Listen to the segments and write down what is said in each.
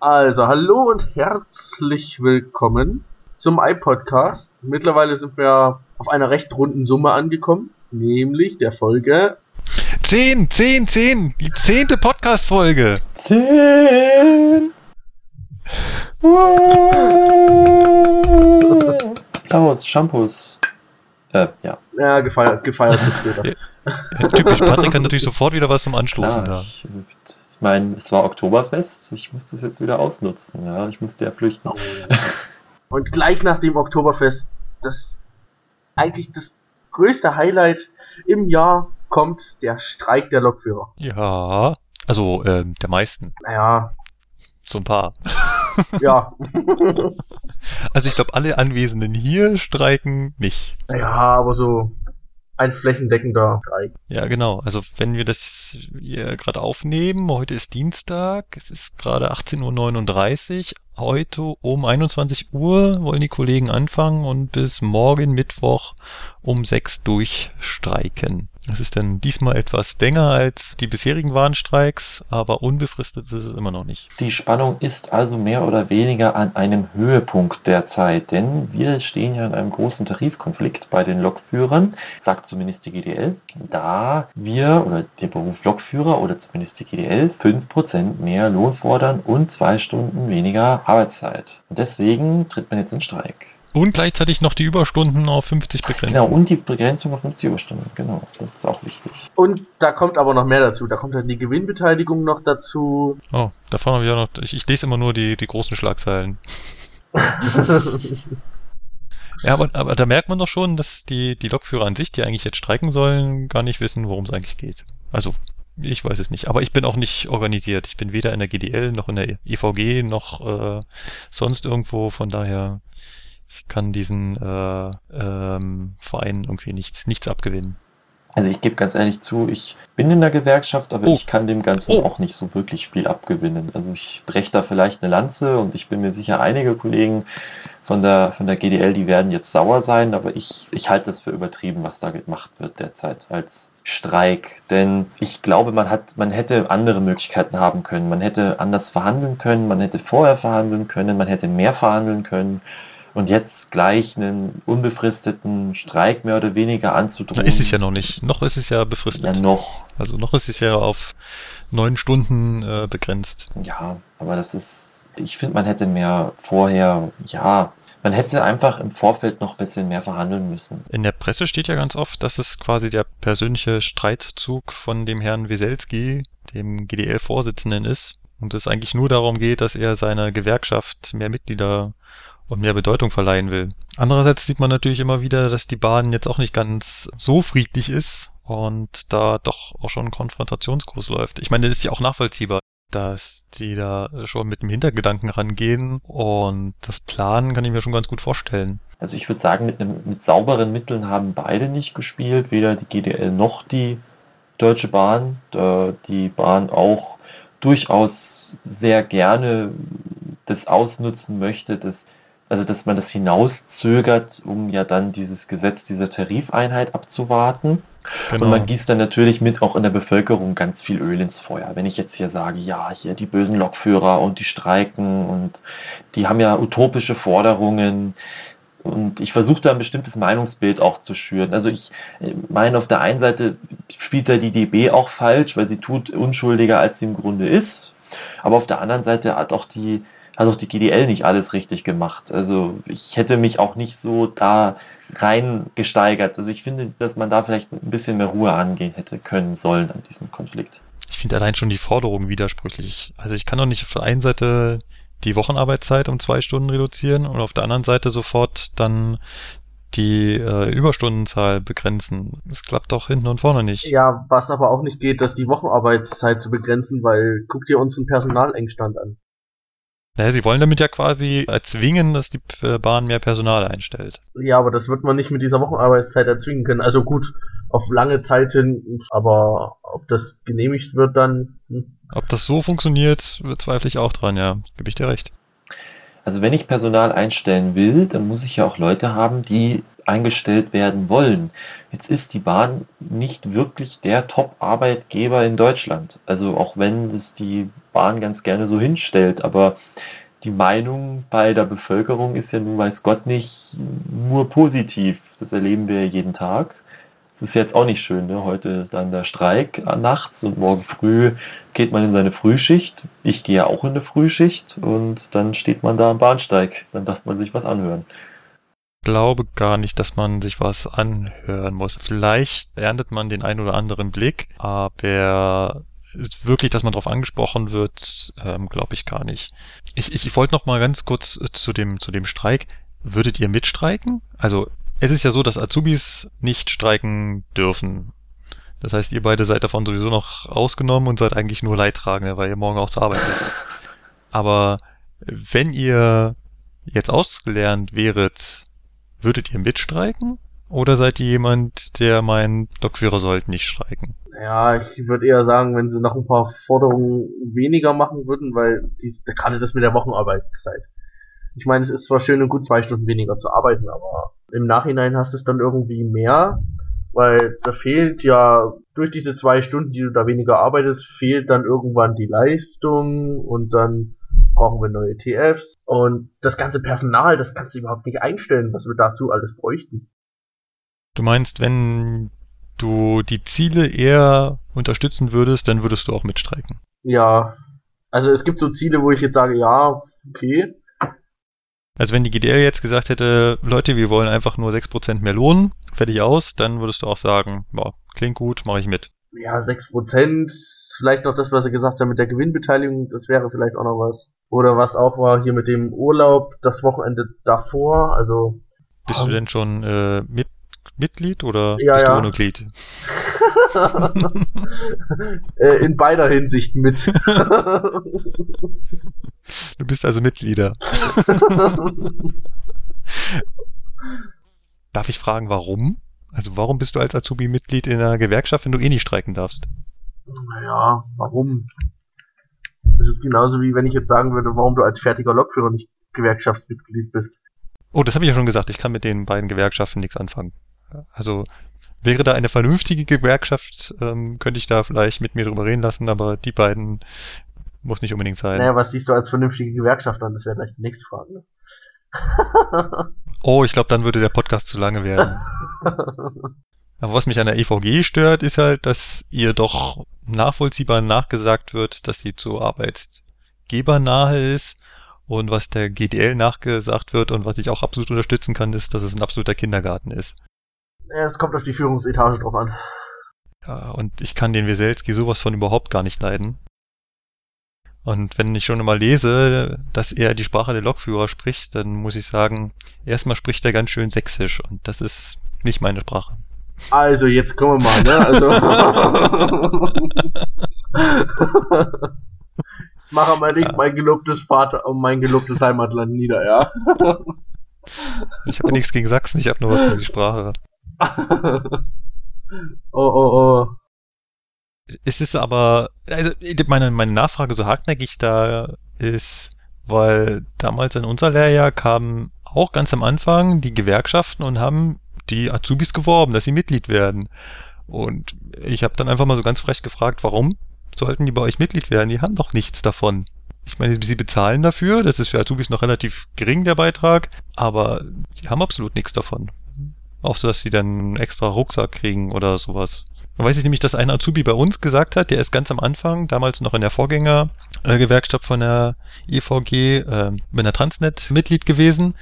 Also, hallo und herzlich willkommen zum iPodcast. Mittlerweile sind wir auf einer recht runden Summe angekommen, nämlich der Folge 10, 10, 10, die zehnte Podcast-Folge. 10! Applaus, Shampoos. Äh, ja. Ja, gefeiert, gefeiert wird später. Ja, typisch, Patrick hat natürlich sofort wieder was zum Anstoßen Klar, da. ich, ich meine, es war Oktoberfest, ich muss das jetzt wieder ausnutzen, ja. Ich musste ja flüchten. Und gleich nach dem Oktoberfest, das eigentlich das größte Highlight im Jahr kommt der Streik der Lokführer. Ja, also ähm, der meisten, Naja, so ein paar. ja. Also ich glaube, alle Anwesenden hier streiken nicht. naja, aber so ein flächendeckender Streik. Ja, genau. Also wenn wir das hier gerade aufnehmen, heute ist Dienstag, es ist gerade 18.39 Uhr. Heute um 21 Uhr wollen die Kollegen anfangen und bis morgen Mittwoch um 6 durchstreiken. Das ist dann diesmal etwas länger als die bisherigen Warnstreiks, aber unbefristet ist es immer noch nicht. Die Spannung ist also mehr oder weniger an einem Höhepunkt derzeit, denn wir stehen ja in einem großen Tarifkonflikt bei den Lokführern, sagt zumindest die GDL, da wir oder der Beruf Lokführer oder zumindest die GDL 5% mehr Lohn fordern und zwei Stunden weniger Arbeitszeit. Und deswegen tritt man jetzt in Streik. Und gleichzeitig noch die Überstunden auf 50 begrenzen. Genau, und die Begrenzung auf 50 Überstunden, genau, das ist auch wichtig. Und da kommt aber noch mehr dazu. Da kommt dann die Gewinnbeteiligung noch dazu. Oh, davon habe ich auch noch. Ich, ich lese immer nur die, die großen Schlagzeilen. Ja, aber, aber da merkt man doch schon, dass die, die Lokführer an sich, die eigentlich jetzt streiken sollen, gar nicht wissen, worum es eigentlich geht. Also, ich weiß es nicht. Aber ich bin auch nicht organisiert. Ich bin weder in der GDL noch in der EVG noch äh, sonst irgendwo. Von daher, ich kann diesen äh, ähm, Verein irgendwie nichts, nichts abgewinnen. Also ich gebe ganz ehrlich zu, ich bin in der Gewerkschaft, aber Oh. ich kann dem Ganzen Oh. auch nicht so wirklich viel abgewinnen. Also ich breche da vielleicht eine Lanze und ich bin mir sicher, einige Kollegen von der, von der GDL, die werden jetzt sauer sein, aber ich, ich halte das für übertrieben, was da gemacht wird derzeit als Streik. Denn ich glaube, man hat, man hätte andere Möglichkeiten haben können. Man hätte anders verhandeln können, man hätte vorher verhandeln können, man hätte mehr verhandeln können. Und jetzt gleich einen unbefristeten Streik mehr oder weniger Da anzudrohen. ist es ja noch nicht. Noch ist es ja befristet. Ja, noch. Also noch ist es ja auf neun Stunden äh, begrenzt. Ja, aber das ist, ich finde, man hätte mehr vorher, ja, man hätte einfach im Vorfeld noch ein bisschen mehr verhandeln müssen. In der Presse steht ja ganz oft, dass es quasi der persönliche Streitzug von dem Herrn Weselski, dem GDL-Vorsitzenden ist. Und es eigentlich nur darum geht, dass er seiner Gewerkschaft mehr Mitglieder und mehr Bedeutung verleihen will. Andererseits sieht man natürlich immer wieder, dass die Bahn jetzt auch nicht ganz so friedlich ist und da doch auch schon ein Konfrontationskurs läuft. Ich meine, das ist ja auch nachvollziehbar, dass die da schon mit dem Hintergedanken rangehen und das Planen kann ich mir schon ganz gut vorstellen. Also ich würde sagen, mit, einem, mit sauberen Mitteln haben beide nicht gespielt, weder die GDL noch die Deutsche Bahn. Die Bahn auch durchaus sehr gerne das ausnutzen möchte, dass, also dass man das hinauszögert, um ja dann dieses Gesetz dieser Tarifeinheit abzuwarten. Genau. Und man gießt dann natürlich mit auch in der Bevölkerung ganz viel Öl ins Feuer. Wenn ich jetzt hier sage, ja, hier die bösen Lokführer und die streiken und die haben ja utopische Forderungen. Und ich versuche da ein bestimmtes Meinungsbild auch zu schüren. Also ich äh, meine, auf der einen Seite spielt da die DB auch falsch, weil sie tut unschuldiger, als sie im Grunde ist. Aber auf der anderen Seite hat auch die, hat auch die GDL nicht alles richtig gemacht. Also ich hätte mich auch nicht so da rein gesteigert. Also ich finde, dass man da vielleicht ein bisschen mehr Ruhe angehen hätte können sollen an diesem Konflikt. Ich finde allein schon die Forderung widersprüchlich. Also ich kann doch nicht auf der einen Seite die Wochenarbeitszeit um zwei Stunden reduzieren und auf der anderen Seite sofort dann die äh, Überstundenzahl begrenzen. Das klappt doch hinten und vorne nicht. Ja, was aber auch nicht geht, dass die Wochenarbeitszeit zu begrenzen, weil guck dir unseren Personalengstand an. Naja, sie wollen damit ja quasi erzwingen, dass die Bahn mehr Personal einstellt. Ja, aber das wird man nicht mit dieser Wochenarbeitszeit erzwingen können. Also gut, auf lange Zeit hin, aber ob das genehmigt wird dann, hm. Ob das so funktioniert, bezweifle ich auch dran, ja. Gebe ich dir recht. Also wenn ich Personal einstellen will, dann muss ich ja auch Leute haben, die eingestellt werden wollen. Jetzt ist die Bahn nicht wirklich der Top-Arbeitgeber in Deutschland. Also auch wenn das die Bahn ganz gerne so hinstellt, aber die Meinung bei der Bevölkerung ist ja nun weiß Gott nicht nur positiv. Das erleben wir jeden Tag. Es ist jetzt auch nicht schön, ne? heute dann der Streik nachts und morgen früh geht man in seine Frühschicht. Ich gehe ja auch in eine Frühschicht und dann steht man da am Bahnsteig. Dann darf man sich was anhören. Ich glaube gar nicht, dass man sich was anhören muss. Vielleicht erntet man den einen oder anderen Blick, aber wirklich, dass man darauf angesprochen wird, ähm, glaube ich gar nicht. Ich, ich, ich wollte noch mal ganz kurz äh, zu dem, zu dem Streik. Würdet ihr mitstreiken? Also es ist ja so, dass Azubis nicht streiken dürfen. Das heißt, ihr beide seid davon sowieso noch ausgenommen und seid eigentlich nur Leidtragende, weil ihr morgen auch zur Arbeit müsst. Aber wenn ihr jetzt ausgelernt wäret, würdet ihr mitstreiken? Oder seid ihr jemand, der meint, Lokführer sollten nicht streiken? Ja, ich würde eher sagen, wenn sie noch ein paar Forderungen weniger machen würden, weil die, gerade das mit der Wochenarbeitszeit. Ich meine, es ist zwar schön und gut, zwei Stunden weniger zu arbeiten, aber im Nachhinein hast du es dann irgendwie mehr, weil da fehlt ja durch diese zwei Stunden, die du da weniger arbeitest, fehlt dann irgendwann die Leistung und dann brauchen wir neue TFs und das ganze Personal, das kannst du überhaupt nicht einstellen, was wir dazu alles bräuchten. Du meinst, wenn du die Ziele eher unterstützen würdest, dann würdest du auch mitstreiken. Ja. Also es gibt so Ziele, wo ich jetzt sage, ja, okay. Also wenn die GDL jetzt gesagt hätte, Leute, wir wollen einfach nur 6% mehr Lohn, fertig aus, dann würdest du auch sagen, boah, klingt gut, mache ich mit. Ja, 6%, vielleicht noch das, was er gesagt hat mit der Gewinnbeteiligung, das wäre vielleicht auch noch was. Oder was auch war hier mit dem Urlaub, das Wochenende davor, also. Bist du denn schon äh, mit Mitglied oder ja, bist ja. du ohne Glied? Äh, in beider Hinsicht mit. du bist also Mitglieder. Darf ich fragen, warum? Also warum bist du als Azubi Mitglied in einer Gewerkschaft, wenn du eh nicht streiken darfst? Naja, warum? Das ist genauso wie wenn ich jetzt sagen würde, warum du als fertiger Lokführer nicht Gewerkschaftsmitglied bist. Oh, das habe ich ja schon gesagt. Ich kann mit den beiden Gewerkschaften nichts anfangen. Also wäre da eine vernünftige Gewerkschaft, ähm, könnte ich da vielleicht mit mir drüber reden lassen, aber die beiden muss nicht unbedingt sein. Naja, was siehst du als vernünftige Gewerkschaft an? Das wäre gleich die nächste Frage. Ne? oh, ich glaube, dann würde der Podcast zu lange werden. Aber was mich an der EVG stört, ist halt, dass ihr doch nachvollziehbar nachgesagt wird, dass sie zu arbeitgebernahe ist. Und was der GDL nachgesagt wird und was ich auch absolut unterstützen kann, ist, dass es ein absoluter Kindergarten ist. Ja, es kommt auf die Führungsetage drauf an. Ja, und ich kann den Weselski sowas von überhaupt gar nicht leiden. Und wenn ich schon mal lese, dass er die Sprache der Lokführer spricht, dann muss ich sagen, erstmal spricht er ganz schön sächsisch und das ist nicht meine Sprache. Also, jetzt kommen wir mal, ne? Also. jetzt machen wir mal nicht ja. mein gelobtes Vater und mein gelobtes Heimatland nieder, ja? ich habe nichts gegen Sachsen, ich habe nur was gegen die Sprache. oh, oh, oh. Es ist aber, also meine, meine Nachfrage so hartnäckig da ist, weil damals in unser Lehrjahr kamen auch ganz am Anfang die Gewerkschaften und haben die Azubis geworben, dass sie Mitglied werden. Und ich habe dann einfach mal so ganz frech gefragt, warum sollten die bei euch Mitglied werden? Die haben doch nichts davon. Ich meine, sie bezahlen dafür, das ist für Azubis noch relativ gering, der Beitrag, aber sie haben absolut nichts davon. Auch so, dass sie dann einen extra Rucksack kriegen oder sowas. Dann weiß ich nämlich, dass ein Azubi bei uns gesagt hat, der ist ganz am Anfang, damals noch in der Vorgängergewerkschaft von der EVG, äh, mit der Transnet Mitglied gewesen,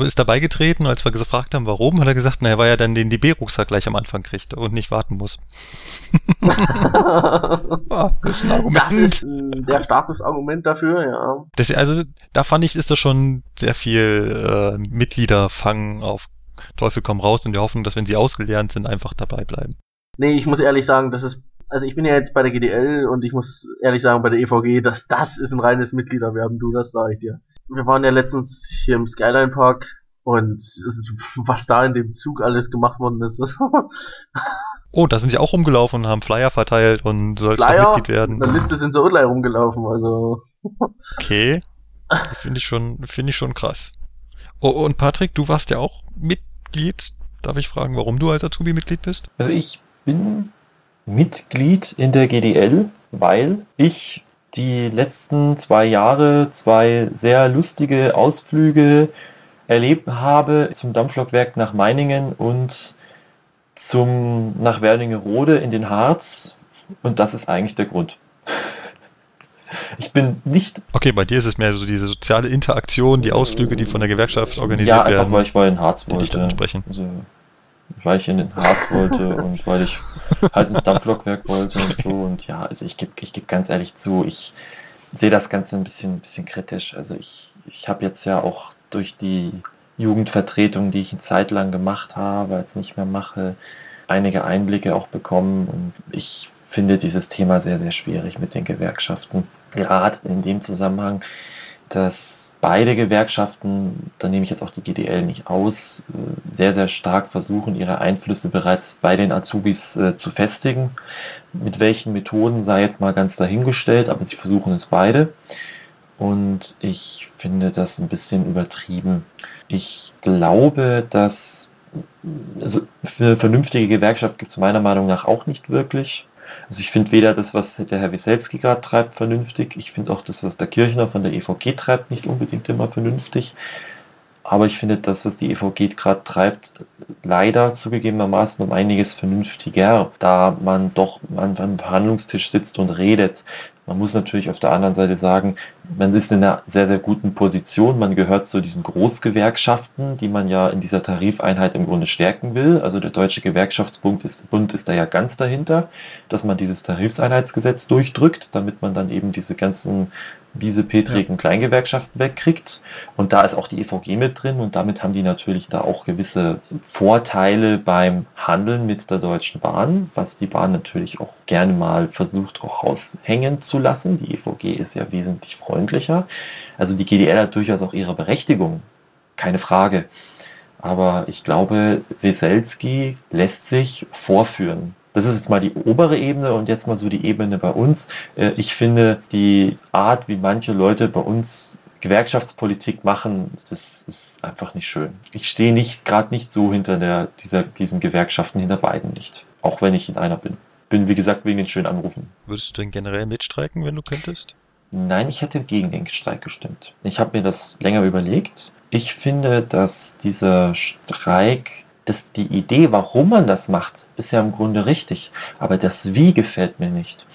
ist dabei getreten. Als wir gefragt haben, warum, hat er gesagt, naja, weil er dann den DB-Rucksack gleich am Anfang kriegt und nicht warten muss. das ist ein Argument. Das ist ein sehr starkes Argument dafür, ja. Das, also, da fand ich, ist da schon sehr viel äh, Mitgliederfang auf Teufel komm raus in der Hoffnung, dass wenn sie ausgelernt sind, einfach dabei bleiben. Nee, ich muss ehrlich sagen, das ist, also ich bin ja jetzt bei der GDL und ich muss ehrlich sagen, bei der EVG, dass das ist ein reines Mitgliederwerben, du, das sage ich dir. Wir waren ja letztens hier im Skyline Park und was da in dem Zug alles gemacht worden ist. oh, da sind sie auch rumgelaufen und haben Flyer verteilt und sollst doch Mitglied werden. In der Liste sind so online rumgelaufen, also. okay. Finde ich schon, finde ich schon krass. Oh, und Patrick, du warst ja auch mit Mitglied. Darf ich fragen, warum du als Azubi Mitglied bist? Also ich bin Mitglied in der GDL, weil ich die letzten zwei Jahre zwei sehr lustige Ausflüge erlebt habe zum Dampflokwerk nach Meiningen und zum nach Werlingerode in den Harz. Und das ist eigentlich der Grund. Ich bin nicht. Okay, bei dir ist es mehr so diese soziale Interaktion, die Ausflüge, die von der Gewerkschaft organisiert werden. Ja, einfach weil ich mal in Harz wollte. Entsprechen. Also, weil ich in den Harz wollte und weil ich halt ins Dampflokwerk wollte und so. Und ja, also ich gebe ich geb ganz ehrlich zu, ich sehe das Ganze ein bisschen, bisschen kritisch. Also ich, ich habe jetzt ja auch durch die Jugendvertretung, die ich eine Zeit lang gemacht habe, jetzt nicht mehr mache, einige Einblicke auch bekommen. Und ich finde dieses Thema sehr, sehr schwierig mit den Gewerkschaften. Gerade in dem Zusammenhang, dass beide Gewerkschaften, da nehme ich jetzt auch die GDL nicht aus, sehr, sehr stark versuchen, ihre Einflüsse bereits bei den Azubis äh, zu festigen. Mit welchen Methoden sei jetzt mal ganz dahingestellt, aber sie versuchen es beide. Und ich finde das ein bisschen übertrieben. Ich glaube, dass also für vernünftige Gewerkschaft gibt es meiner Meinung nach auch nicht wirklich. Also ich finde weder das, was der Herr Wieselski gerade treibt, vernünftig. Ich finde auch das, was der Kirchner von der EVG treibt, nicht unbedingt immer vernünftig. Aber ich finde das, was die EVG gerade treibt, leider zugegebenermaßen um einiges vernünftiger, da man doch an einem Verhandlungstisch sitzt und redet. Man muss natürlich auf der anderen Seite sagen, man ist in einer sehr, sehr guten Position. Man gehört zu diesen Großgewerkschaften, die man ja in dieser Tarifeinheit im Grunde stärken will. Also der Deutsche Gewerkschaftsbund ist, Bund ist da ja ganz dahinter, dass man dieses Tarifseinheitsgesetz durchdrückt, damit man dann eben diese ganzen diese petrigen ja. Kleingewerkschaften wegkriegt. Und da ist auch die EVG mit drin und damit haben die natürlich da auch gewisse Vorteile beim Handeln mit der Deutschen Bahn, was die Bahn natürlich auch gerne mal versucht auch raushängen zu lassen. Die EVG ist ja wesentlich freundlicher. Also die GDL hat durchaus auch ihre Berechtigung, keine Frage. Aber ich glaube, Weselski lässt sich vorführen. Das ist jetzt mal die obere Ebene und jetzt mal so die Ebene bei uns. Äh, ich finde die Art, wie manche Leute bei uns Gewerkschaftspolitik machen, das ist einfach nicht schön. Ich stehe nicht gerade nicht so hinter der, dieser, diesen Gewerkschaften, hinter beiden nicht. Auch wenn ich in einer bin. Bin, wie gesagt, wegen den schönen Anrufen. Würdest du denn generell mitstreiken, wenn du könntest? Nein, ich hätte gegen den Streik gestimmt. Ich habe mir das länger überlegt. Ich finde, dass dieser Streik das, die Idee, warum man das macht, ist ja im Grunde richtig. Aber das Wie gefällt mir nicht.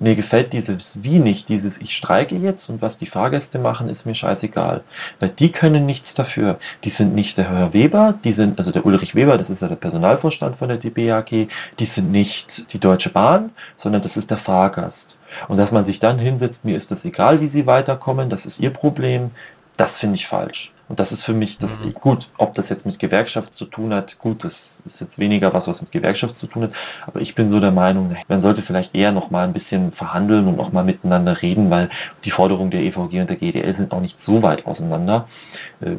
Mir gefällt dieses Wie nicht, dieses Ich streike jetzt und was die Fahrgäste machen, ist mir scheißegal. Weil die können nichts dafür. Die sind nicht der Herr Weber, die sind, also der Ulrich Weber, das ist ja der Personalvorstand von der DBAG, die sind nicht die Deutsche Bahn, sondern das ist der Fahrgast. Und dass man sich dann hinsetzt, mir ist das egal, wie sie weiterkommen, das ist ihr Problem, das finde ich falsch. Und das ist für mich das, mhm. gut, ob das jetzt mit Gewerkschaft zu tun hat, gut, das ist jetzt weniger was, was mit Gewerkschaft zu tun hat, aber ich bin so der Meinung, man sollte vielleicht eher noch mal ein bisschen verhandeln und auch mal miteinander reden, weil die Forderungen der EVG und der GDL sind auch nicht so weit auseinander. Äh,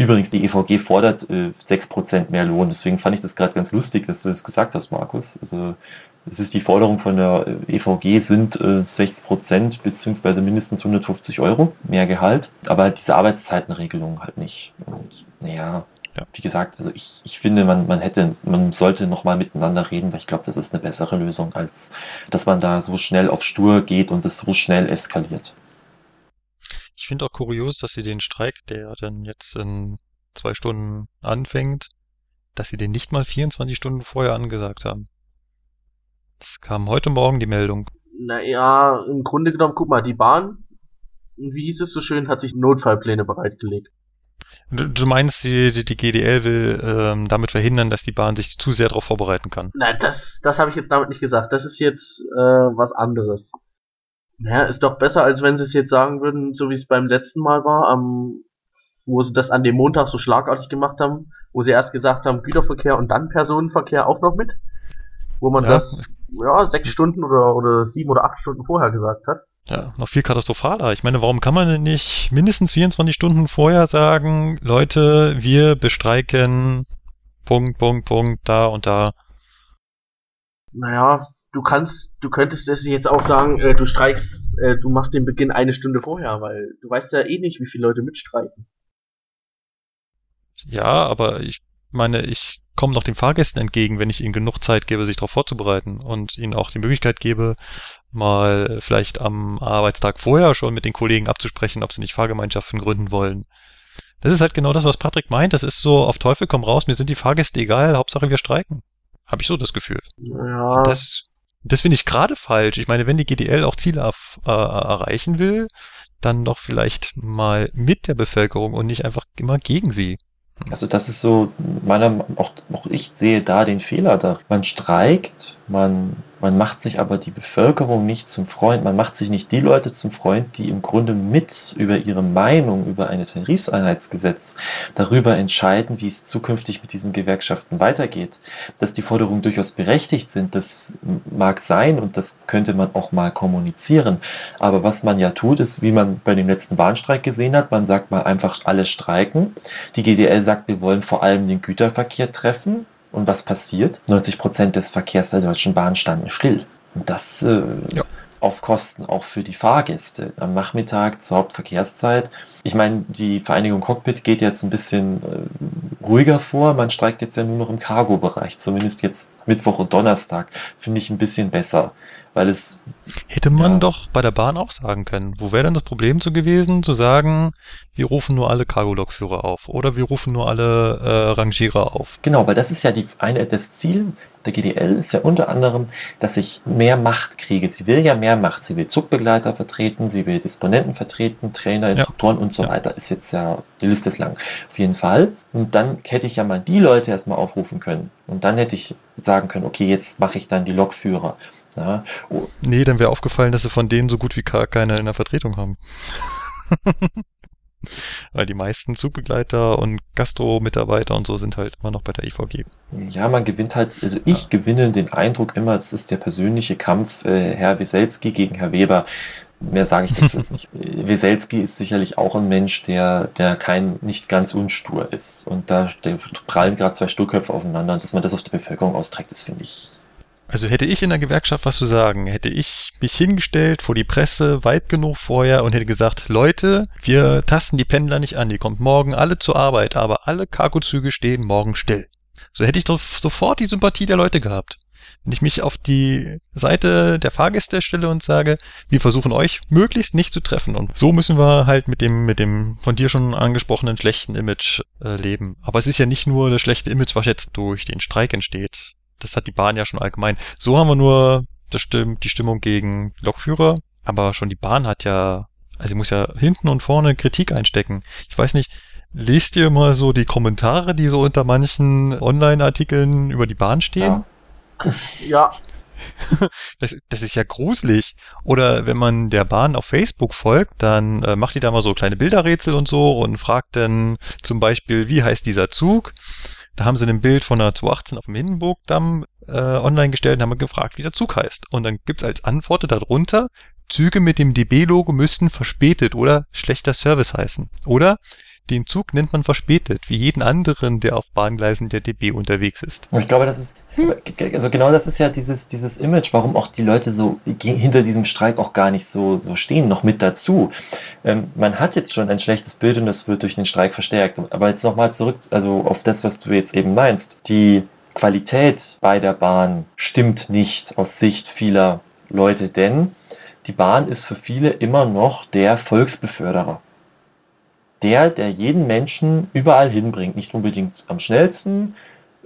übrigens, die EVG fordert äh, sechs Prozent mehr Lohn, deswegen fand ich das gerade ganz lustig, dass du das gesagt hast, Markus. Also es ist die Forderung von der EVG sind äh, 60 Prozent beziehungsweise mindestens 150 Euro mehr Gehalt, aber halt diese Arbeitszeitenregelung halt nicht. Und naja, ja. wie gesagt, also ich, ich finde, man, man hätte, man sollte nochmal miteinander reden, weil ich glaube, das ist eine bessere Lösung, als dass man da so schnell auf Stur geht und es so schnell eskaliert. Ich finde auch kurios, dass sie den Streik, der dann jetzt in zwei Stunden anfängt, dass sie den nicht mal 24 Stunden vorher angesagt haben. Es kam heute Morgen die Meldung. Naja, im Grunde genommen, guck mal, die Bahn, wie hieß es so schön, hat sich Notfallpläne bereitgelegt. Du, du meinst, die, die, die GDL will ähm, damit verhindern, dass die Bahn sich zu sehr darauf vorbereiten kann? Nein, das, das habe ich jetzt damit nicht gesagt. Das ist jetzt äh, was anderes. Naja, ist doch besser, als wenn sie es jetzt sagen würden, so wie es beim letzten Mal war, am, wo sie das an dem Montag so schlagartig gemacht haben, wo sie erst gesagt haben, Güterverkehr und dann Personenverkehr auch noch mit. Wo man ja, das ja, sechs Stunden oder, oder sieben oder acht Stunden vorher gesagt hat. Ja, noch viel katastrophaler. Ich meine, warum kann man denn nicht mindestens 24 Stunden vorher sagen, Leute, wir bestreiken Punkt, Punkt, Punkt, da und da. Naja, du kannst, du könntest es jetzt auch sagen, äh, du streikst, äh, du machst den Beginn eine Stunde vorher, weil du weißt ja eh nicht, wie viele Leute mitstreiken. Ja, aber ich meine, ich komme noch den Fahrgästen entgegen, wenn ich ihnen genug Zeit gebe, sich darauf vorzubereiten und ihnen auch die Möglichkeit gebe, mal vielleicht am Arbeitstag vorher schon mit den Kollegen abzusprechen, ob sie nicht Fahrgemeinschaften gründen wollen. Das ist halt genau das, was Patrick meint. Das ist so auf Teufel komm raus, mir sind die Fahrgäste egal, Hauptsache wir streiken. Habe ich so das Gefühl. Ja. Das, das finde ich gerade falsch. Ich meine, wenn die GDL auch Ziele äh, erreichen will, dann doch vielleicht mal mit der Bevölkerung und nicht einfach immer gegen sie. Also das ist so, meiner, auch, auch ich sehe da den Fehler da. Man streikt, man, man macht sich aber die Bevölkerung nicht zum Freund, man macht sich nicht die Leute zum Freund, die im Grunde mit über ihre Meinung über ein Tarifseinheitsgesetz darüber entscheiden, wie es zukünftig mit diesen Gewerkschaften weitergeht. Dass die Forderungen durchaus berechtigt sind, das mag sein und das könnte man auch mal kommunizieren. Aber was man ja tut, ist, wie man bei dem letzten Warnstreik gesehen hat, man sagt mal einfach alle streiken. Die GDL sagt, wir wollen vor allem den Güterverkehr treffen und was passiert? 90 Prozent des Verkehrs der Deutschen Bahn standen still. Und das äh, ja. auf Kosten auch für die Fahrgäste. Am Nachmittag zur Hauptverkehrszeit. Ich meine, die Vereinigung Cockpit geht jetzt ein bisschen äh, ruhiger vor. Man streikt jetzt ja nur noch im Cargo-Bereich. Zumindest jetzt Mittwoch und Donnerstag. Finde ich ein bisschen besser weil es. Hätte man ja. doch bei der Bahn auch sagen können. Wo wäre denn das Problem so gewesen, zu sagen, wir rufen nur alle Cargo-Lokführer auf oder wir rufen nur alle äh, Rangierer auf? Genau, weil das ist ja die eine das Ziel der GDL ist ja unter anderem, dass ich mehr Macht kriege. Sie will ja mehr Macht. Sie will Zugbegleiter vertreten, sie will Disponenten vertreten, Trainer, Instruktoren ja. und so weiter. Ist jetzt ja, die Liste ist lang. Auf jeden Fall. Und dann hätte ich ja mal die Leute erstmal aufrufen können. Und dann hätte ich sagen können, okay, jetzt mache ich dann die Lokführer. Ja. Oh. Nee, dann wäre aufgefallen, dass sie von denen so gut wie keine in der Vertretung haben. Weil die meisten Zugbegleiter und Gastro-Mitarbeiter und so sind halt immer noch bei der IVG. Ja, man gewinnt halt, also ich ja. gewinne den Eindruck immer, es ist der persönliche Kampf äh, Herr Wieselski gegen Herr Weber. Mehr sage ich dazu jetzt nicht. Wieselski ist sicherlich auch ein Mensch, der, der kein, nicht ganz unstur ist. Und da prallen gerade zwei Stuhlköpfe aufeinander und dass man das auf die Bevölkerung austrägt, das finde ich also hätte ich in der Gewerkschaft was zu sagen, hätte ich mich hingestellt vor die Presse weit genug vorher und hätte gesagt, Leute, wir tasten die Pendler nicht an, die kommt morgen alle zur Arbeit, aber alle Cargozüge stehen morgen still. So hätte ich doch sofort die Sympathie der Leute gehabt. Wenn ich mich auf die Seite der Fahrgäste stelle und sage, wir versuchen euch möglichst nicht zu treffen. Und so müssen wir halt mit dem, mit dem von dir schon angesprochenen schlechten Image äh, leben. Aber es ist ja nicht nur das schlechte Image, was jetzt durch den Streik entsteht das hat die Bahn ja schon allgemein. So haben wir nur das Stimm die Stimmung gegen Lokführer, aber schon die Bahn hat ja, also sie muss ja hinten und vorne Kritik einstecken. Ich weiß nicht, lest ihr mal so die Kommentare, die so unter manchen Online-Artikeln über die Bahn stehen? Ja. ja. Das, das ist ja gruselig. Oder wenn man der Bahn auf Facebook folgt, dann äh, macht die da mal so kleine Bilderrätsel und so und fragt dann zum Beispiel, wie heißt dieser Zug? Da haben sie ein Bild von einer 218 auf dem Hindenburgdamm äh, online gestellt und haben gefragt, wie der Zug heißt. Und dann gibt's als Antwort darunter, Züge mit dem DB-Logo müssten verspätet oder schlechter Service heißen. Oder den Zug nennt man verspätet, wie jeden anderen, der auf Bahngleisen der DB unterwegs ist. Ich glaube, das ist, also genau das ist ja dieses, dieses Image, warum auch die Leute so hinter diesem Streik auch gar nicht so, so stehen, noch mit dazu. Ähm, man hat jetzt schon ein schlechtes Bild und das wird durch den Streik verstärkt. Aber jetzt nochmal zurück, also auf das, was du jetzt eben meinst. Die Qualität bei der Bahn stimmt nicht aus Sicht vieler Leute, denn die Bahn ist für viele immer noch der Volksbeförderer der, der jeden Menschen überall hinbringt. Nicht unbedingt am schnellsten,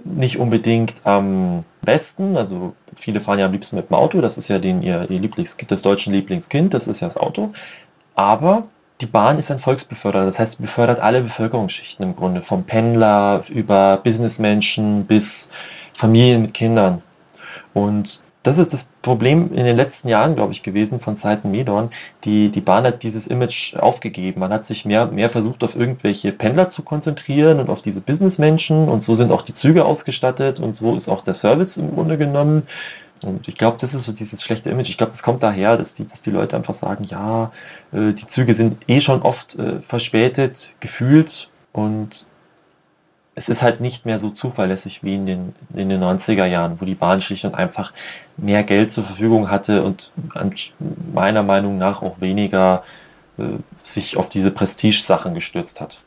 nicht unbedingt am besten. Also viele fahren ja am liebsten mit dem Auto, das ist ja den, ihr, ihr Lieblingskind, das deutsche Lieblingskind, das ist ja das Auto. Aber die Bahn ist ein Volksbeförderer, das heißt, sie befördert alle Bevölkerungsschichten im Grunde, vom Pendler über Businessmenschen bis Familien mit Kindern. Und das ist das Problem in den letzten Jahren, glaube ich, gewesen von Zeiten Medorn. Die, die Bahn hat dieses Image aufgegeben. Man hat sich mehr, mehr versucht, auf irgendwelche Pendler zu konzentrieren und auf diese Businessmenschen. Und so sind auch die Züge ausgestattet und so ist auch der Service im Grunde genommen. Und ich glaube, das ist so dieses schlechte Image. Ich glaube, das kommt daher, dass die, dass die Leute einfach sagen, ja, äh, die Züge sind eh schon oft äh, verspätet, gefühlt. Und es ist halt nicht mehr so zuverlässig wie in den, in den 90er Jahren, wo die Bahn schlicht und einfach mehr Geld zur Verfügung hatte und meiner Meinung nach auch weniger äh, sich auf diese Prestige-Sachen gestürzt hat.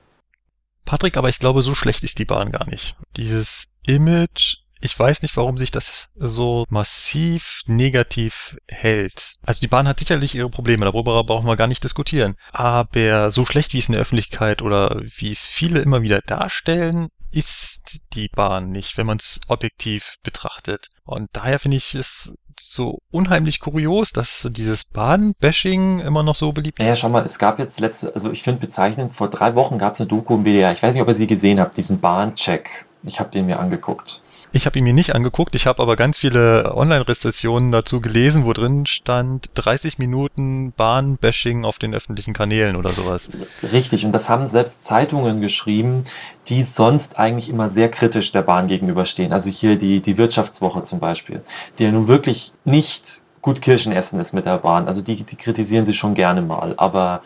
Patrick, aber ich glaube, so schlecht ist die Bahn gar nicht. Dieses Image ich weiß nicht, warum sich das so massiv negativ hält. Also die Bahn hat sicherlich ihre Probleme, darüber brauchen wir gar nicht diskutieren. Aber so schlecht wie es in der Öffentlichkeit oder wie es viele immer wieder darstellen, ist die Bahn nicht, wenn man es objektiv betrachtet. Und daher finde ich es so unheimlich kurios, dass dieses Bahn-Bashing immer noch so beliebt ist. Naja, schau mal, es gab jetzt letzte, also ich finde bezeichnend, vor drei Wochen gab es eine Doku im WDR. Ich weiß nicht, ob ihr sie gesehen habt, diesen Bahn-Check. Ich habe den mir angeguckt. Ich habe ihn mir nicht angeguckt. Ich habe aber ganz viele Online-Rezensionen dazu gelesen, wo drin stand 30 Minuten Bahn-Bashing auf den öffentlichen Kanälen oder sowas. Richtig, und das haben selbst Zeitungen geschrieben, die sonst eigentlich immer sehr kritisch der Bahn gegenüberstehen. Also hier die, die Wirtschaftswoche zum Beispiel, die ja nun wirklich nicht gut Kirschen essen ist mit der Bahn. Also die, die kritisieren sie schon gerne mal. Aber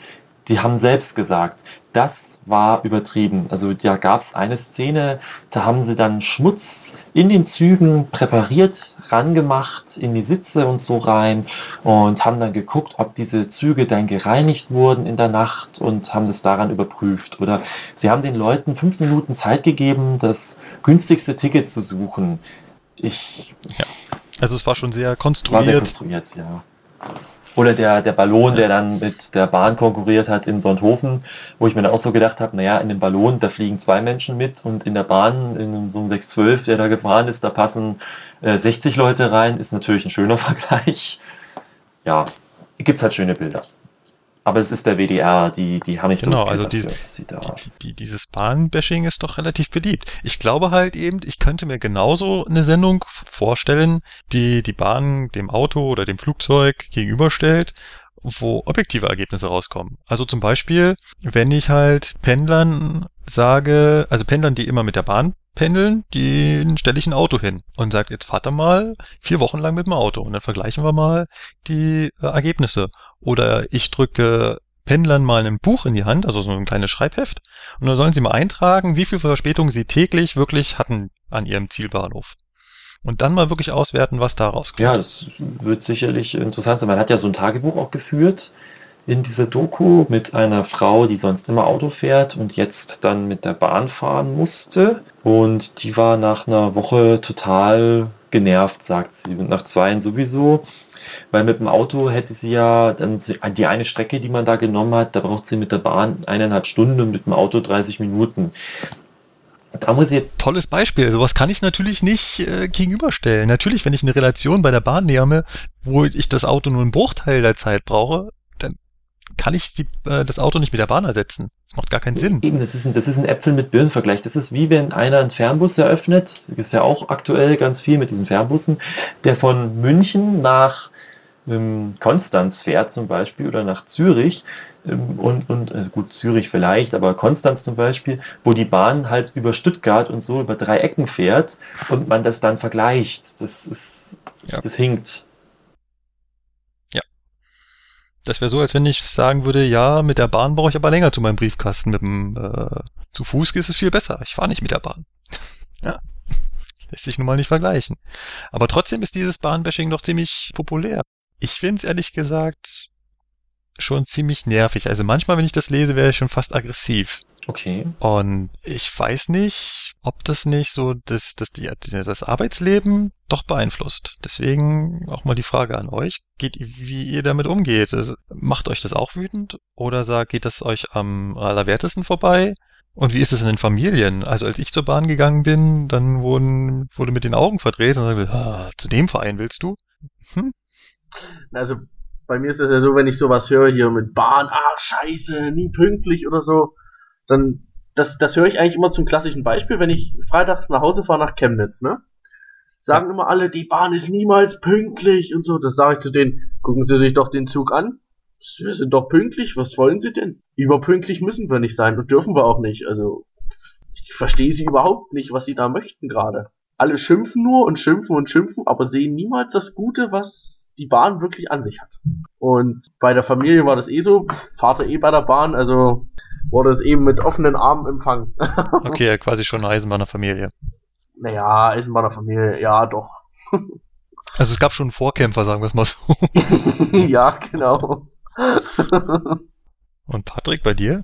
die haben selbst gesagt, das war übertrieben. Also da gab es eine Szene, da haben sie dann Schmutz in den Zügen präpariert, rangemacht, in die Sitze und so rein und haben dann geguckt, ob diese Züge dann gereinigt wurden in der Nacht und haben das daran überprüft. Oder sie haben den Leuten fünf Minuten Zeit gegeben, das günstigste Ticket zu suchen. Ich. Ja. Also es war schon sehr konstruiert. War sehr konstruiert, ja. Oder der, der Ballon, der dann mit der Bahn konkurriert hat in Sonthofen, wo ich mir dann auch so gedacht habe, naja, in dem Ballon, da fliegen zwei Menschen mit und in der Bahn, in so einem 612, der da gefahren ist, da passen äh, 60 Leute rein, ist natürlich ein schöner Vergleich. Ja, gibt halt schöne Bilder. Aber es ist der WDR, die, die haben nicht genau, so also dafür, die, die, die, dieses Bahnbashing ist doch relativ beliebt. Ich glaube halt eben, ich könnte mir genauso eine Sendung vorstellen, die die Bahn dem Auto oder dem Flugzeug gegenüberstellt, wo objektive Ergebnisse rauskommen. Also zum Beispiel, wenn ich halt Pendlern sage, also Pendlern, die immer mit der Bahn pendeln, den stelle ich ein Auto hin und sage, jetzt fahrt er mal vier Wochen lang mit dem Auto und dann vergleichen wir mal die äh, Ergebnisse. Oder ich drücke Pendlern mal ein Buch in die Hand, also so ein kleines Schreibheft, und dann sollen sie mal eintragen, wie viel Verspätung sie täglich wirklich hatten an ihrem Zielbahnhof. Und dann mal wirklich auswerten, was da rauskommt. Ja, das wird sicherlich interessant sein. Man hat ja so ein Tagebuch auch geführt in dieser Doku mit einer Frau, die sonst immer Auto fährt und jetzt dann mit der Bahn fahren musste. Und die war nach einer Woche total genervt, sagt sie. Und nach zweien sowieso. Weil mit dem Auto hätte sie ja dann die eine Strecke, die man da genommen hat, da braucht sie mit der Bahn eineinhalb Stunden und mit dem Auto 30 Minuten. Da muss ich jetzt. Tolles Beispiel. Sowas kann ich natürlich nicht äh, gegenüberstellen. Natürlich, wenn ich eine Relation bei der Bahn nehme, wo ich das Auto nur einen Bruchteil der Zeit brauche, kann ich die, äh, das Auto nicht mit der Bahn ersetzen. Das macht gar keinen Sinn. Eben, das ist ein, das ist ein Äpfel mit Birnenvergleich. Das ist wie wenn einer einen Fernbus eröffnet. Das ist ja auch aktuell ganz viel mit diesen Fernbussen, der von München nach ähm, Konstanz fährt zum Beispiel oder nach Zürich ähm, und, und also gut, Zürich vielleicht, aber Konstanz zum Beispiel, wo die Bahn halt über Stuttgart und so über drei Ecken fährt und man das dann vergleicht. Das ist, ja. das hinkt. Ja. Das wäre so, als wenn ich sagen würde, ja, mit der Bahn brauche ich aber länger zu meinem Briefkasten. Mit dem äh, zu Fuß ist es viel besser. Ich fahre nicht mit der Bahn. ja. Lässt sich nun mal nicht vergleichen. Aber trotzdem ist dieses Bahnbashing doch ziemlich populär. Ich finde es ehrlich gesagt schon ziemlich nervig. Also manchmal, wenn ich das lese, wäre ich schon fast aggressiv. Okay. Und ich weiß nicht, ob das nicht so das, das, die, das Arbeitsleben doch beeinflusst. Deswegen auch mal die Frage an euch, geht, wie ihr damit umgeht. Macht euch das auch wütend oder sagt, geht das euch am allerwertesten vorbei? Und wie ist es in den Familien? Also als ich zur Bahn gegangen bin, dann wurden, wurde mit den Augen verdreht und sagte, ah, zu dem Verein willst du? Hm? Also bei mir ist das ja so, wenn ich sowas höre hier mit Bahn, ah scheiße, nie pünktlich oder so, dann das, das höre ich eigentlich immer zum klassischen Beispiel, wenn ich freitags nach Hause fahre nach Chemnitz, ne? Sagen immer alle, die Bahn ist niemals pünktlich und so. Das sage ich zu denen, gucken Sie sich doch den Zug an. Wir sind doch pünktlich, was wollen Sie denn? Überpünktlich müssen wir nicht sein und dürfen wir auch nicht. Also, ich verstehe Sie überhaupt nicht, was Sie da möchten gerade. Alle schimpfen nur und schimpfen und schimpfen, aber sehen niemals das Gute, was die Bahn wirklich an sich hat. Und bei der Familie war das eh so, Vater eh bei der Bahn, also wurde es eben mit offenen Armen empfangen. okay, quasi schon eine Eisenbahnerfamilie. Naja, Eisenbahnerfamilie, ja doch. also es gab schon Vorkämpfer, sagen wir es mal so. ja, genau. Und Patrick, bei dir?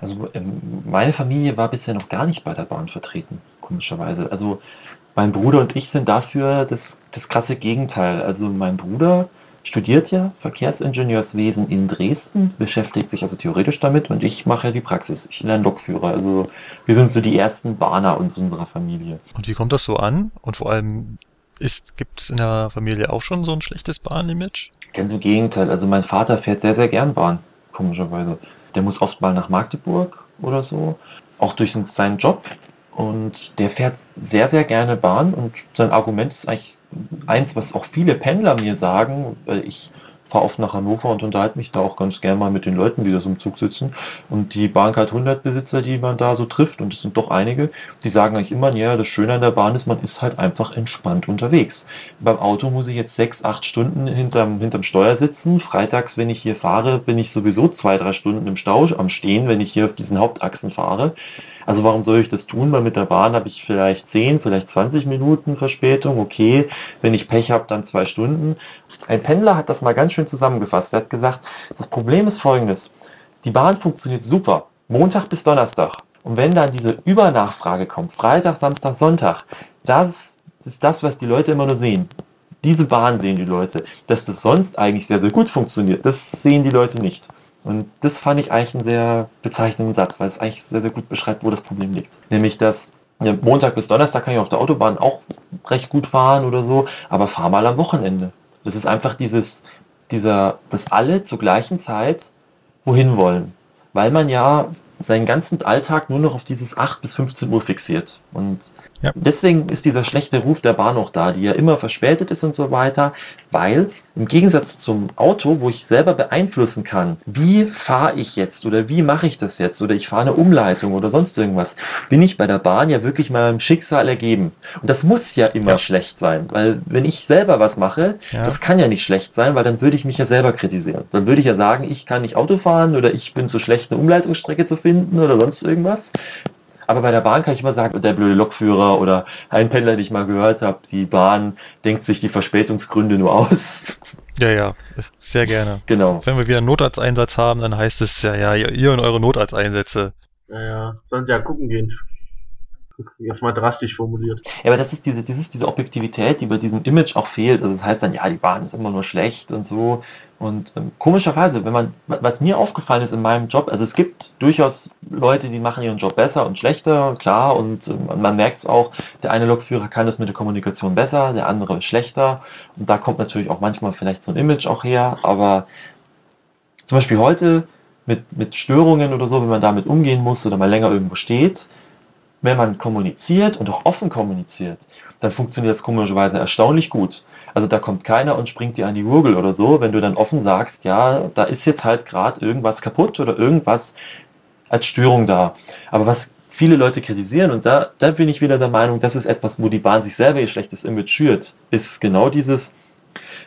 Also ähm, meine Familie war bisher noch gar nicht bei der Bahn vertreten, komischerweise. Also mein Bruder und ich sind dafür das, das krasse Gegenteil. Also mein Bruder studiert ja Verkehrsingenieurswesen in Dresden, beschäftigt sich also theoretisch damit und ich mache ja die Praxis. Ich lerne Lokführer. Also wir sind so die ersten Bahner uns unserer Familie. Und wie kommt das so an? Und vor allem, gibt es in der Familie auch schon so ein schlechtes Bahnimage? Ganz im Gegenteil. Also mein Vater fährt sehr, sehr gern Bahn, komischerweise. Der muss oft mal nach Magdeburg oder so, auch durch seinen Job. Und der fährt sehr, sehr gerne Bahn und sein Argument ist eigentlich eins, was auch viele Pendler mir sagen, weil ich fahre oft nach Hannover und unterhalte mich da auch ganz gern mal mit den Leuten, die da so im Zug sitzen. Und die Bahncard 100 Besitzer, die man da so trifft, und es sind doch einige, die sagen eigentlich immer, ja, das Schöne an der Bahn ist, man ist halt einfach entspannt unterwegs. Beim Auto muss ich jetzt sechs, acht Stunden hinterm, hinterm Steuer sitzen. Freitags, wenn ich hier fahre, bin ich sowieso zwei, drei Stunden im Stau am Stehen, wenn ich hier auf diesen Hauptachsen fahre. Also warum soll ich das tun? Weil mit der Bahn habe ich vielleicht 10, vielleicht 20 Minuten Verspätung. Okay, wenn ich Pech habe, dann zwei Stunden. Ein Pendler hat das mal ganz schön zusammengefasst. Er hat gesagt, das Problem ist folgendes. Die Bahn funktioniert super. Montag bis Donnerstag. Und wenn dann diese Übernachfrage kommt, Freitag, Samstag, Sonntag, das ist das, was die Leute immer nur sehen. Diese Bahn sehen die Leute. Dass das sonst eigentlich sehr, sehr gut funktioniert, das sehen die Leute nicht. Und das fand ich eigentlich einen sehr bezeichnenden Satz, weil es eigentlich sehr, sehr gut beschreibt, wo das Problem liegt. Nämlich, dass Montag bis Donnerstag kann ich auf der Autobahn auch recht gut fahren oder so, aber fahr mal am Wochenende. Das ist einfach dieses, dieser, dass alle zur gleichen Zeit wohin wollen. Weil man ja seinen ganzen Alltag nur noch auf dieses 8 bis 15 Uhr fixiert. Und ja. deswegen ist dieser schlechte Ruf der Bahn auch da, die ja immer verspätet ist und so weiter, weil im Gegensatz zum Auto, wo ich selber beeinflussen kann, wie fahre ich jetzt oder wie mache ich das jetzt oder ich fahre eine Umleitung oder sonst irgendwas, bin ich bei der Bahn ja wirklich meinem Schicksal ergeben. Und das muss ja immer ja. schlecht sein, weil wenn ich selber was mache, ja. das kann ja nicht schlecht sein, weil dann würde ich mich ja selber kritisieren. Dann würde ich ja sagen, ich kann nicht Auto fahren oder ich bin zu schlecht, eine Umleitungsstrecke zu finden oder sonst irgendwas. Aber bei der Bahn kann ich immer sagen, der blöde Lokführer oder ein Pendler, den ich mal gehört habe, die Bahn denkt sich die Verspätungsgründe nur aus. Ja, ja, sehr gerne. Genau. Wenn wir wieder einen Notarzteinsatz haben, dann heißt es ja, ja, ihr und eure Notarzteinsätze. Naja, sollen sie ja gucken gehen. Jetzt mal drastisch formuliert. Ja, aber das ist diese, das ist diese Objektivität, die bei diesem Image auch fehlt. Also das heißt dann, ja, die Bahn ist immer nur schlecht und so. Und ähm, komischerweise, wenn man, was mir aufgefallen ist in meinem Job, also es gibt durchaus Leute, die machen ihren Job besser und schlechter, klar, und ähm, man merkt es auch, der eine Lokführer kann das mit der Kommunikation besser, der andere schlechter. Und da kommt natürlich auch manchmal vielleicht so ein Image auch her, aber zum Beispiel heute mit, mit Störungen oder so, wenn man damit umgehen muss oder mal länger irgendwo steht, wenn man kommuniziert und auch offen kommuniziert, dann funktioniert das komischerweise erstaunlich gut. Also da kommt keiner und springt dir an die Gurgel oder so, wenn du dann offen sagst, ja, da ist jetzt halt gerade irgendwas kaputt oder irgendwas als Störung da. Aber was viele Leute kritisieren, und da, da bin ich wieder der Meinung, das ist etwas, wo die Bahn sich selber ihr schlechtes Image schürt, ist genau dieses,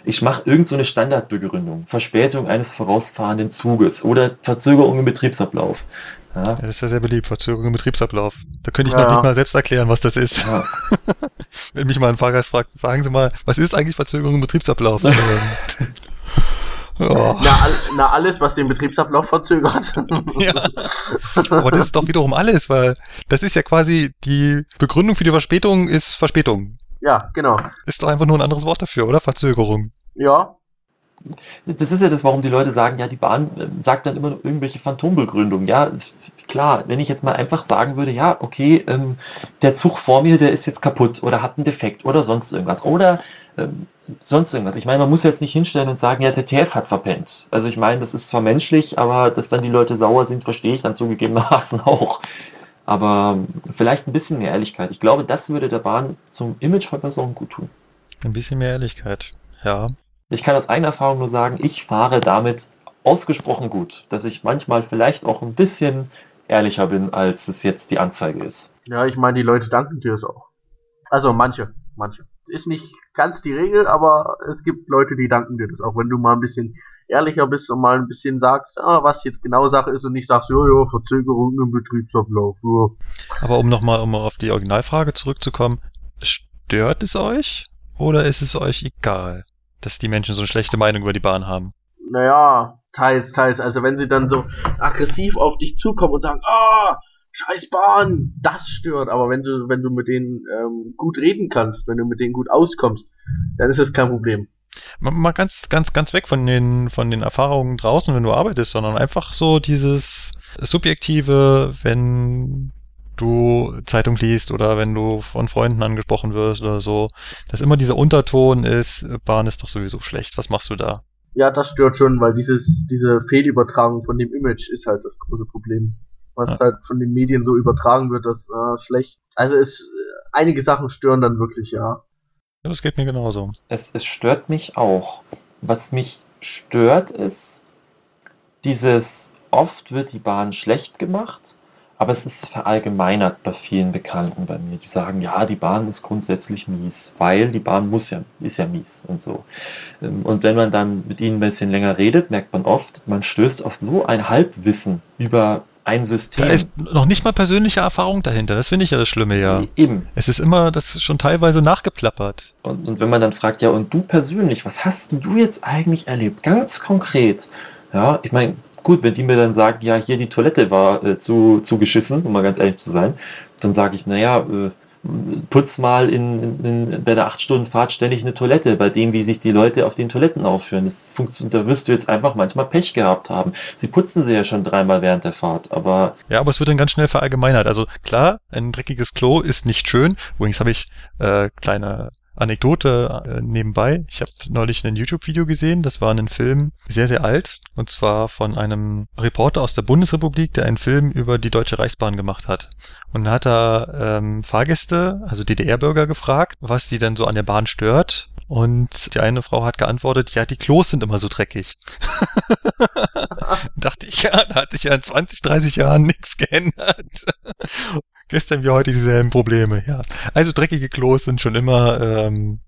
ich mache irgend so eine Standardbegründung, Verspätung eines vorausfahrenden Zuges oder Verzögerung im Betriebsablauf. Ja. ja. das ist ja sehr beliebt, Verzögerung im Betriebsablauf. Da könnte ich ja. noch nicht mal selbst erklären, was das ist. Ja. Wenn mich mal ein Fahrgast fragt, sagen Sie mal, was ist eigentlich Verzögerung im Betriebsablauf? Oh. Na, na, alles, was den Betriebsablauf verzögert. ja. Aber das ist doch wiederum alles, weil das ist ja quasi die Begründung für die Verspätung ist Verspätung. Ja, genau. Ist doch einfach nur ein anderes Wort dafür, oder? Verzögerung. Ja, das ist ja das, warum die Leute sagen, ja, die Bahn äh, sagt dann immer irgendwelche Phantombegründungen. Ja, klar, wenn ich jetzt mal einfach sagen würde, ja, okay, ähm, der Zug vor mir, der ist jetzt kaputt oder hat einen Defekt oder sonst irgendwas oder ähm, sonst irgendwas. Ich meine, man muss jetzt nicht hinstellen und sagen, ja, der TF hat verpennt. Also ich meine, das ist zwar menschlich, aber dass dann die Leute sauer sind, verstehe ich dann zugegebenermaßen auch. Aber vielleicht ein bisschen mehr Ehrlichkeit. Ich glaube, das würde der Bahn zum Imageverbesserung gut tun. Ein bisschen mehr Ehrlichkeit, ja. Ich kann aus eigener Erfahrung nur sagen, ich fahre damit ausgesprochen gut, dass ich manchmal vielleicht auch ein bisschen ehrlicher bin, als es jetzt die Anzeige ist. Ja, ich meine, die Leute danken dir es auch. Also manche, manche. Ist nicht ganz die Regel, aber es gibt Leute, die danken dir das auch, wenn du mal ein bisschen ehrlicher bist und mal ein bisschen sagst, ah, was jetzt genau Sache ist und nicht sagst, ja, ja, Verzögerung im Betriebsablauf. Ja. Aber um nochmal um auf die Originalfrage zurückzukommen, stört es euch oder ist es euch egal? Dass die Menschen so eine schlechte Meinung über die Bahn haben. Naja, Teils, teils. Also wenn sie dann so aggressiv auf dich zukommen und sagen, ah, scheiß Bahn, das stört. Aber wenn du, wenn du mit denen ähm, gut reden kannst, wenn du mit denen gut auskommst, dann ist das kein Problem. Mal, mal ganz, ganz, ganz weg von den, von den Erfahrungen draußen, wenn du arbeitest, sondern einfach so dieses Subjektive, wenn du Zeitung liest oder wenn du von Freunden angesprochen wirst oder so, dass immer dieser Unterton ist, Bahn ist doch sowieso schlecht. Was machst du da? Ja, das stört schon, weil dieses, diese Fehlübertragung von dem Image ist halt das große Problem. Was Ja. halt von den Medien so übertragen wird, das äh, schlecht. Also es äh, einige Sachen stören dann wirklich, ja. Ja, Das geht mir genauso. Es, es stört mich auch. Was mich stört ist, dieses oft wird die Bahn schlecht gemacht, aber es ist verallgemeinert bei vielen Bekannten bei mir. Die sagen, ja, die Bahn ist grundsätzlich mies, weil die Bahn muss ja, ist ja mies und so. Ähm, Und wenn man dann mit ihnen ein bisschen länger redet, merkt man oft, man stößt auf so ein Halbwissen über ein System. Da ist noch nicht mal persönliche Erfahrung dahinter. Das finde ich ja das Schlimme, ja. Eben. Es ist immer, das ist schon teilweise nachgeplappert. Und, und wenn man dann fragt, ja, und du persönlich, was hast du jetzt eigentlich erlebt? Ganz konkret. Ja, ich meine, gut, wenn die mir dann sagen, ja, hier die Toilette war äh, zu, zugeschissen, um mal ganz ehrlich zu sein, dann sage ich, naja, äh, putz mal in, in, in, bei der 8 Stunden Fahrt ständig eine Toilette, bei dem, wie sich die Leute auf den Toiletten aufführen. Das funktioniert, da wirst du jetzt einfach manchmal Pech gehabt haben. Sie putzen sie ja schon dreimal während der Fahrt, aber Ja, aber es wird dann ganz schnell verallgemeinert. Also klar, ein dreckiges Klo ist nicht schön. Übrigens habe ich äh, kleine Anekdote äh, nebenbei. Ich habe neulich ein YouTube-Video gesehen, das war ein Film, sehr, sehr alt, und zwar von einem Reporter aus der Bundesrepublik, der einen Film über die Deutsche Reichsbahn gemacht hat. Und hat er ähm, Fahrgäste, also DDR-Bürger, gefragt, was sie denn so an der Bahn stört. Und die eine Frau hat geantwortet, ja, die Klos sind immer so dreckig. Dachte ich, ja, da hat sich ja in 20, 30 Jahren nichts geändert. Gestern wie heute dieselben Probleme, ja. Also dreckige Klos sind schon immer, ähm,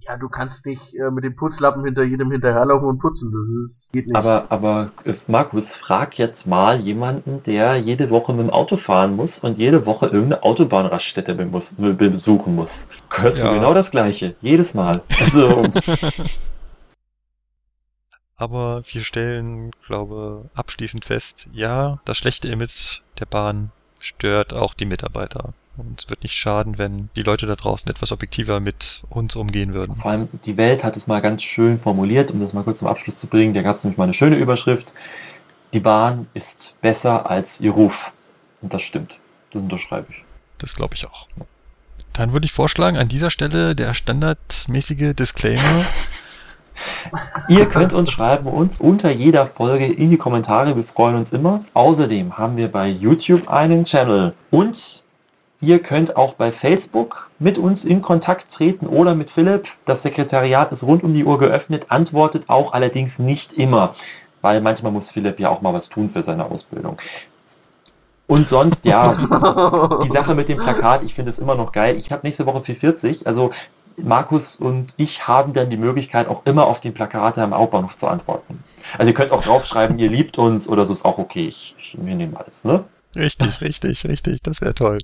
Ja, du kannst nicht äh, mit dem Putzlappen hinter jedem hinterherlaufen und putzen. Das ist, geht nicht. Aber, aber äh, Markus, frag jetzt mal jemanden, der jede Woche mit dem Auto fahren muss und jede Woche irgendeine Autobahnraststätte be- muss- be- besuchen muss. Hörst Ja. du genau das Gleiche. Jedes Mal. Also, aber wir stellen, glaube, abschließend fest, ja, das schlechte Image der Bahn stört auch die Mitarbeiter. Und es wird nicht schaden, wenn die Leute da draußen etwas objektiver mit uns umgehen würden. vor allem die Welt hat es mal ganz schön formuliert, um das mal kurz zum Abschluss zu bringen. Da gab es nämlich mal eine schöne Überschrift. Die Bahn ist besser als ihr Ruf. Und das stimmt. Das unterschreibe ich. Das glaube ich auch. Dann würde ich vorschlagen, an dieser Stelle der standardmäßige Disclaimer. Ihr könnt uns schreiben, uns unter jeder Folge in die Kommentare. Wir freuen uns immer. Außerdem haben wir bei YouTube einen Channel und ihr könnt auch bei Facebook mit uns in Kontakt treten oder mit Philipp. Das Sekretariat ist rund um die Uhr geöffnet, antwortet auch allerdings nicht immer, weil manchmal muss Philipp ja auch mal was tun für seine Ausbildung. Und sonst, ja, die Sache mit dem Plakat, ich finde es immer noch geil. Ich habe nächste Woche 440, also Markus und ich haben dann die Möglichkeit, auch immer auf die Plakate am Hauptbahnhof zu antworten. Also ihr könnt auch draufschreiben, ihr liebt uns oder so ist auch okay. Ich, ich, wir nehmen alles, ne? Richtig, richtig, richtig. Das wäre toll.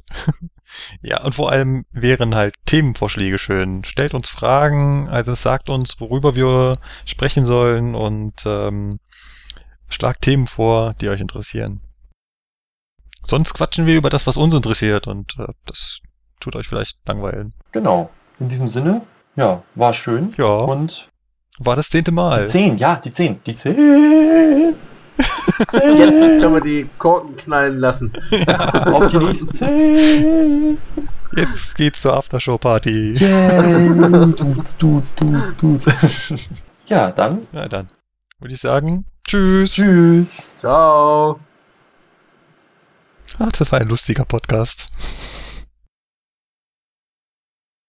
ja, und vor allem wären halt Themenvorschläge schön. Stellt uns Fragen, also sagt uns, worüber wir sprechen sollen und ähm, schlagt Themen vor, die euch interessieren. Sonst quatschen wir über das, was uns interessiert und äh, das tut euch vielleicht langweilen. Genau. In diesem Sinne, ja, war schön. Ja, Und war das zehnte die Mal. 10, ja, die 10. Die 10. Jetzt 10. können wir die Korken knallen lassen. Auf die nächsten 10. Jetzt geht's zur Aftershow-Party. Yay. Dudes, dudes, dudes, dudes. ja, dann Ja, dann würde ich sagen, tschüss. tschüss. Ciao. Ah, das war ein lustiger Podcast.